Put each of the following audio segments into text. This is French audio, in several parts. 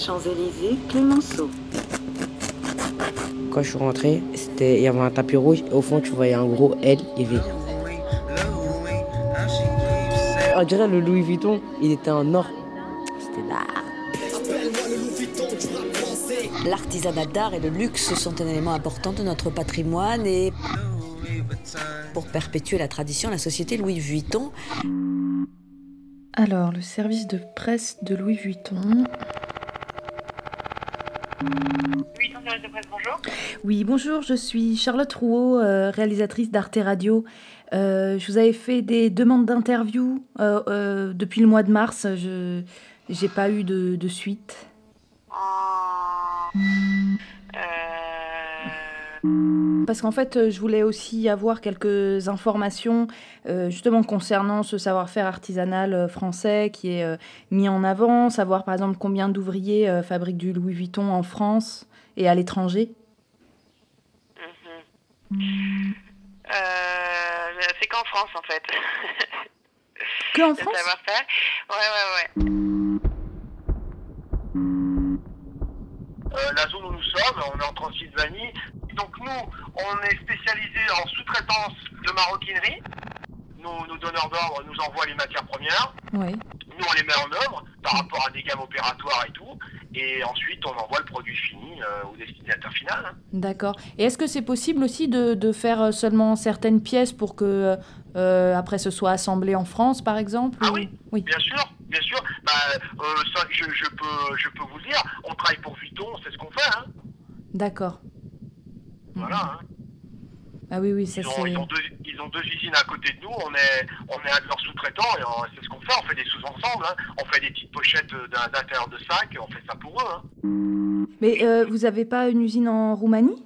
Champs-Élysées, Clémenceau. Quand je suis rentré, c'était il y avait un tapis rouge et au fond tu voyais un gros L et V. On dirait le Louis Vuitton, il était en or. C'était là. L'artisanat d'art et le luxe sont un élément important de notre patrimoine et pour perpétuer la tradition, la société Louis Vuitton. Alors, le service de presse de Louis Vuitton. Oui, bonjour, je suis Charlotte Rouault, euh, réalisatrice d'Arte Radio. Euh, je vous avais fait des demandes d'interview euh, depuis le mois de mars. Je n'ai pas eu de, suite. Parce qu'en fait, euh, je voulais aussi avoir quelques informations euh, justement concernant ce savoir-faire artisanal euh, français qui est euh, mis en avant, savoir par exemple combien d'ouvriers euh, fabriquent du Louis Vuitton en France et à l'étranger. mhm. Euh, c'est qu'en France en fait. Que en Le France? savoir-faire. Ouais, ouais, ouais. Euh, la zone où nous sommes, on est en Transylvanie. Donc nous, on est spécialisé en sous-traitance de maroquinerie. Nos, nos donneurs d'ordre nous envoient les matières premières. Oui. Nous, on les met en œuvre par rapport à des gammes opératoires et tout. Et ensuite, on envoie le produit fini euh, au destinataire final. hein. D'accord. Et est-ce que c'est possible aussi de, de faire euh, seulement certaines pièces pour que euh, après ce soit assemblé en France, par exemple Ah ou- oui, Oui. bien sûr, bien sûr. Bah, euh, ça, je, je peux, je peux vous le dire. On travaille pour Vuitton, c'est ce qu'on fait. Hein. D'accord. Voilà. hein. Ah oui, oui, ça Ils ont, c'est. ils, ont deux, ils ont deux usines à côté de nous, on est, on est un de leurs sous-traitants et c'est ce qu'on fait, on fait des sous-ensembles, hein. on fait des petites pochettes d'intérieur de sac, on fait ça pour eux. Hein. Mais euh, vous avez pas une usine en Roumanie?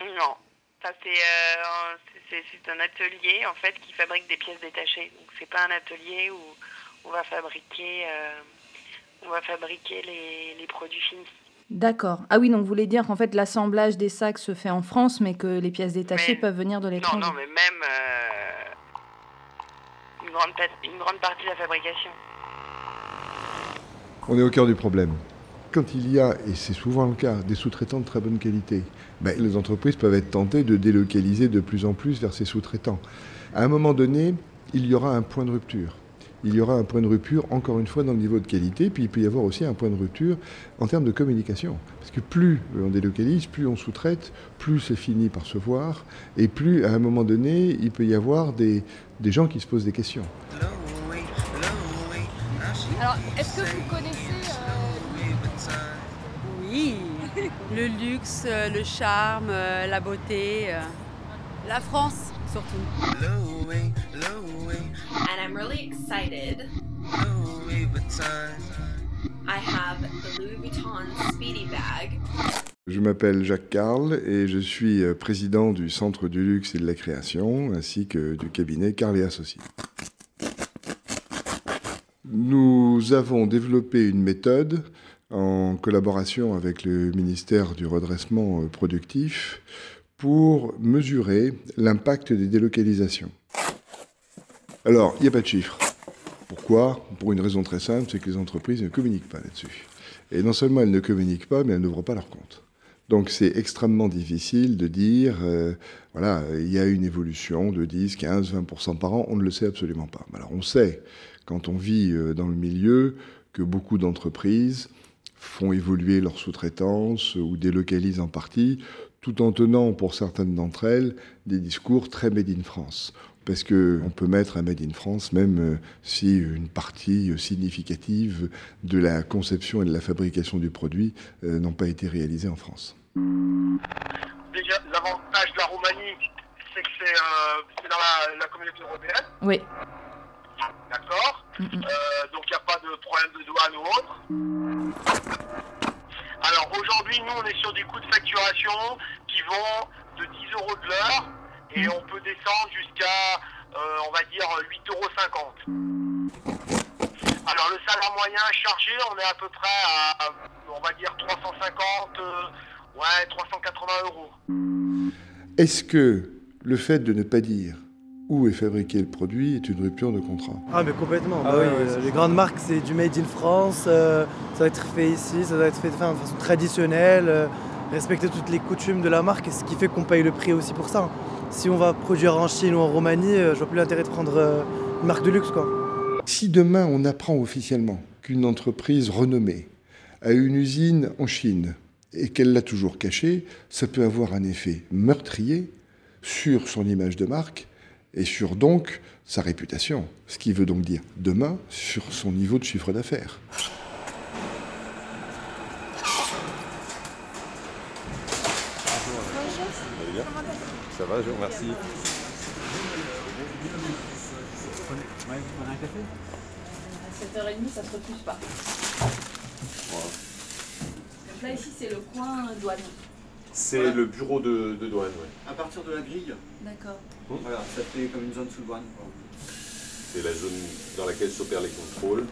Non. Ça, c'est, euh, un atelier en fait qui fabrique des pièces détachées. Donc c'est pas un atelier où on va fabriquer, euh, on va fabriquer les, les produits finis. D'accord. Ah oui, donc vous voulez dire qu'en fait l'assemblage des sacs se fait en France, mais que les pièces détachées Mais- peuvent venir de Non, l'étranger. non, mais même euh, une, grande, pa- une grande partie de la fabrication. On est au cœur du problème. Quand il y a, et c'est souvent le cas, des sous-traitants de très bonne qualité, ben, les entreprises peuvent être tentées de délocaliser de plus en plus vers ces sous-traitants. À un moment donné, il y aura un point de rupture. Il y aura un point de rupture, encore une fois, dans le niveau de qualité, puis il peut y avoir aussi un point de rupture en termes de communication. Parce que plus on délocalise, plus on sous-traite, plus c'est fini par se voir, et plus, à un moment donné, il peut y avoir des, gens qui se posent des questions. Alors, est-ce que vous connaissez Oui, le luxe, euh, le charme, euh, la beauté, euh, la France surtout. And I'm really excited. I have the Louis Vuitton Speedy Bag. Je m'appelle Jacques Carl et je suis euh, président du Centre du luxe et de la création ainsi que du cabinet Carl et Associés. Nous avons développé une méthode en collaboration avec le ministère du redressement euh, productif pour mesurer l'impact des délocalisations. Alors, il n'y a pas de chiffres. Pourquoi? Pour une raison très simple, c'est que les entreprises ne communiquent pas là-dessus. Et non seulement elles ne communiquent pas, mais elles n'ouvrent pas leur compte. Donc c'est extrêmement difficile de dire, euh, voilà, il y a une évolution de 10, 15, 20% par an, on ne le sait absolument pas. Alors on sait, quand on vit euh, dans le milieu, que beaucoup d'entreprises font évoluer leur sous-traitance ou délocalisent en partie, tout en tenant pour certaines d'entre elles des discours très made in France. Parce qu'on peut mettre un Made in France même euh, si une partie significative de la conception et de la fabrication du produit euh, n'ont pas été réalisées en France. Déjà, l'avantage de la Roumanie, c'est que c'est euh, dans la, la communauté européenne, Oui. d'accord Mm, mm. Euh, Donc il n'y a pas de problème de douane ou autre. Alors aujourd'hui, nous, on est sur des coûts de facturation qui vont de 10 euros de l'heure et on peut descendre jusqu'à, euh, on va dire, 8,50 euros. Alors le salaire moyen chargé, on est à peu près à, on va dire, 350, euh, ouais, 380 euros. Est-ce que le fait de ne pas dire où est fabriqué le produit est une rupture de contrat? Ah mais complètement. Ah Bah oui, euh, les sûr. grandes marques c'est du made in France, euh, ça va être fait ici, ça va être fait de façon traditionnelle, euh, respecter toutes les coutumes de la marque ce qui fait qu'on paye le prix aussi pour ça. Si on va produire en Chine ou en Roumanie, euh, je vois plus l'intérêt de prendre euh, une marque de luxe quoi. Si demain on apprend officiellement qu'une entreprise renommée a une usine en Chine et qu'elle l'a toujours cachée, ça peut avoir un effet meurtrier sur son image de marque et sur donc sa réputation. Ce qui veut donc dire demain sur son niveau de chiffre d'affaires. Ça va, je vous remercie. À 7h30, ça se refuse pas. Donc là, ici, c'est le coin douane. C'est le bureau de, de douane, ouais. À partir de la grille, D'accord. voilà, ça fait comme une zone sous douane. quoi. C'est la zone dans laquelle s'opèrent les contrôles.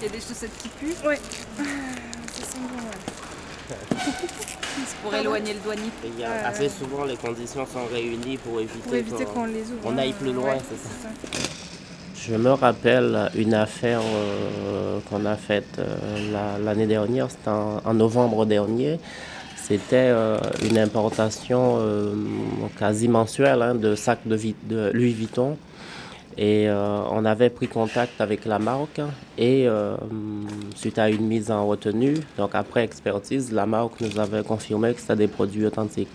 Il y a des chaussettes qui puent. Oui. Ça sent bon, ouais. C'est pour éloigner le douanier. Il y a assez souvent les conditions sont réunies pour éviter, Pour éviter qu'on les ouvre. on aille plus loin, Ouais, c'est ça. c'est ça. Je me rappelle une affaire euh, qu'on a faite euh, la- l'année dernière, c'était en, en novembre dernier. C'était euh, une importation euh, quasi mensuelle hein, de sacs de, de Louis Vuitton. Et euh, on avait pris contact avec la marque et euh, suite à une mise en retenue, donc après expertise, la marque nous avait confirmé que c'était des produits authentiques.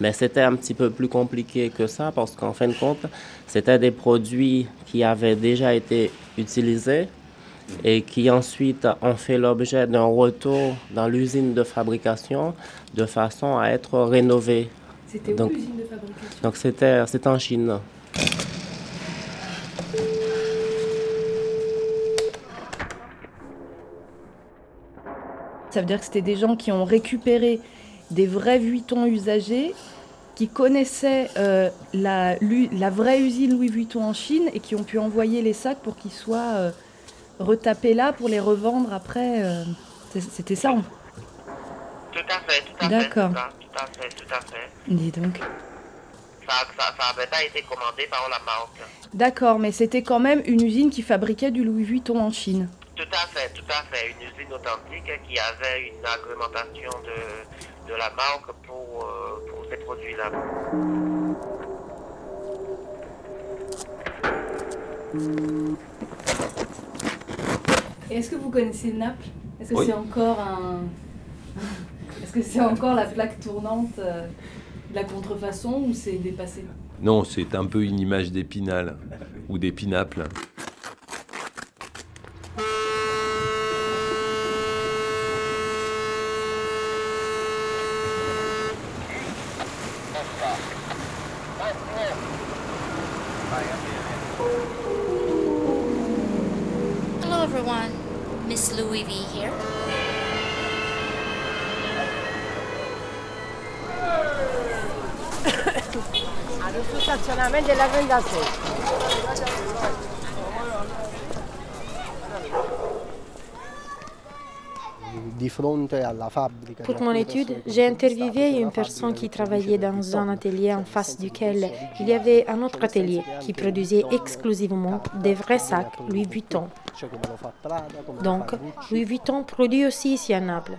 Mais c'était un petit peu plus compliqué que ça parce qu'en fin de compte, c'était des produits qui avaient déjà été utilisés et qui ensuite ont fait l'objet d'un retour dans l'usine de fabrication de façon à être rénovés. C'était où l'usine de fabrication? Donc c'était en Chine. Ça veut dire que c'était des gens qui ont récupéré des vrais Vuitton usagés, qui connaissaient euh, la, vraie usine Louis Vuitton en Chine et qui ont pu envoyer les sacs pour qu'ils soient euh, retapés là pour les revendre après. euh, c'était ça. en- Tout à fait, tout à fait. D'accord. Tout à fait, tout à fait. Dis donc. Ça ça, ça avait pas été commandé par la marque. D'accord, mais c'était quand même une usine qui fabriquait du Louis Vuitton en Chine. Tout à fait, tout à fait. Une usine authentique qui avait une agrémentation de, de la marque pour, euh, pour ces produits-là. Et est-ce que vous connaissez Naples? Est-ce que Oui. c'est encore un. Est-ce que c'est encore la plaque tournante euh, de la contrefaçon ou c'est dépassé? Non, c'est un peu une image d'épinal ou d'épinaple. Everyone, Miss Louis V here. Adesso stazionamento della 36. Di fronte alla fabbrica. Pour mon étude, j'ai interviewé une personne qui travaillait dans un atelier en face duquel il y avait un autre atelier qui produisait exclusivement des vrais sacs Louis Vuitton. Donc, Louis Vuitton produit aussi ici à Naples,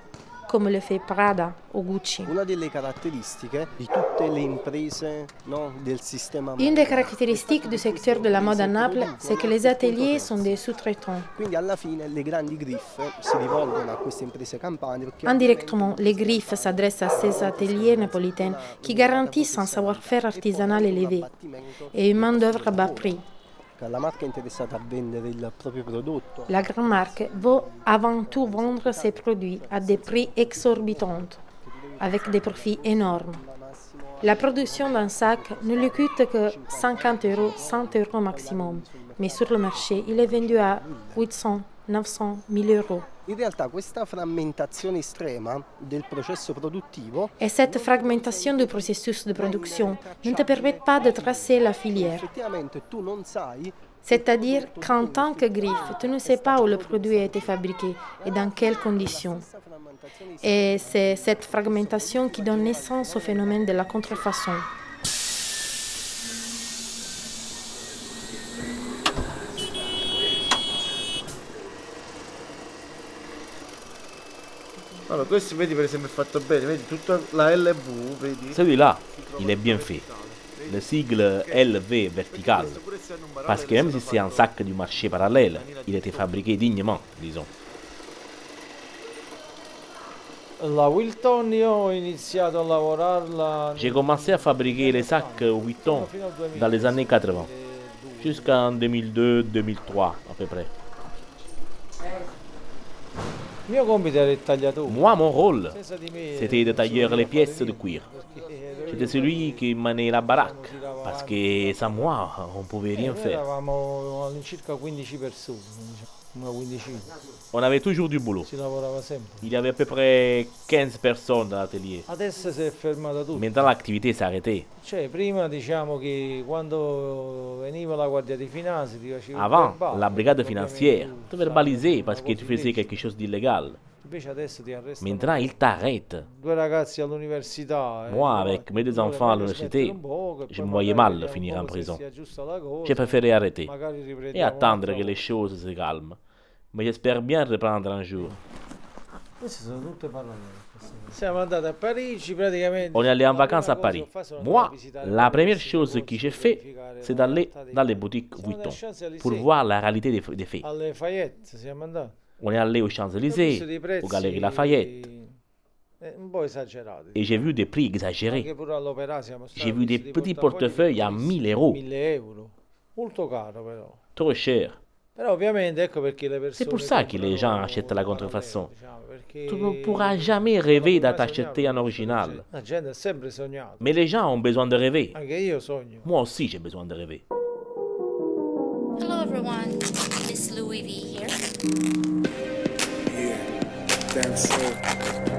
comme le fait Prada ou Gucci. Una delle caratteristiche di tutte le imprese no, del sistema Une des caractéristiques du secteur de la mode à Naples, c'est que les ateliers sont des sous-traitants. Quindi alla fine le grandi griffe si rivolgono a queste imprese campane perché Indirectement, les griffes s'adressent à ces ateliers napolitains qui garantissent un savoir-faire artisanal élevé et une main-d'œuvre à bas prix. La marca è interessata a vendere il proprio prodotto. La grande marque veut avant tout vendre ses produits à des prix exorbitants, avec des profits énormes. La production d'un sac ne lui coûte que 50 euros, 100 euros maximum, mais sur le marché, il est vendu à 800, 900, 1000 euros. In realtà questa frammentazione estrema del processo produttivo Et cette fragmentation du processus de production ne te permet pas de tracer la filière. C'est-à-dire qu'en tant que griffe, tu ne sais pas où le produit a été fabriqué et dans quelles conditions. Et c'est cette fragmentation qui donne naissance au phénomène de la contrefaçon. Allora, questo vedi per esempio è fatto bene, vedi tutta la LV, vedi? Celui-là, il est bien fait. Le sigle LV vertical. Parce que même si c'est un sac du marché parallèle, il était fabriqué dignement, disons. La Wilton io ho iniziato a lavorarla J'ai commencé à fabriquer les sacs Vuitton dans les années 80, jusqu'en 2002-2003 à peu près. Moi, mon rôle, c'était de tailler les pièces de cuir. J'étais celui qui menait la baraque, parce que sans moi, on pouvait rien noi faire. Eravamo all'incirca 15 persone, diciamo, una quindicina. On avait toujours du boulot. Il y avait à peu près 15 personnes dans l'atelier. Maintenant, l'activité s'est arrêtée. Cioè, prima diciamo che quando veniva la guardia di finanza ti faceva il Avant, la brigade financière te verbalisait parce que tu faisais quelque chose d'illégal. Invece adesso ti arrestano. Maintenant, ils t'arrêtent. Due ragazzi all'università. Moi, avec mes deux enfants à l'université, e je me voyais mal finir en prison. J'ai préféré arrêter et riprendiamo attendre que les choses se calment. Mais j'espère bien reprendre un jour. On est allé en vacances à Paris. Moi, la i première chose que j'ai fait, c'est d'aller dans les boutiques Vuitton pour voir la réalité des faits. On est allé aux Champs-Élysées, aux Galeries Lafayette, eh, et j'ai vu des prix exagérés. J'ai vu des petits portefeuilles à 1000 euros, 1000 euro. Molto caro però. trop cher. C'est pour ça que les gens achètent la contrefaçon. Tu ne pourras jamais rêver d'acheter un original. Mais les gens ont besoin de rêver. Anche io sogno. Moi aussi, j'ai besoin de rêver. Hello everyone, Miss Louis V here. Dance. soul.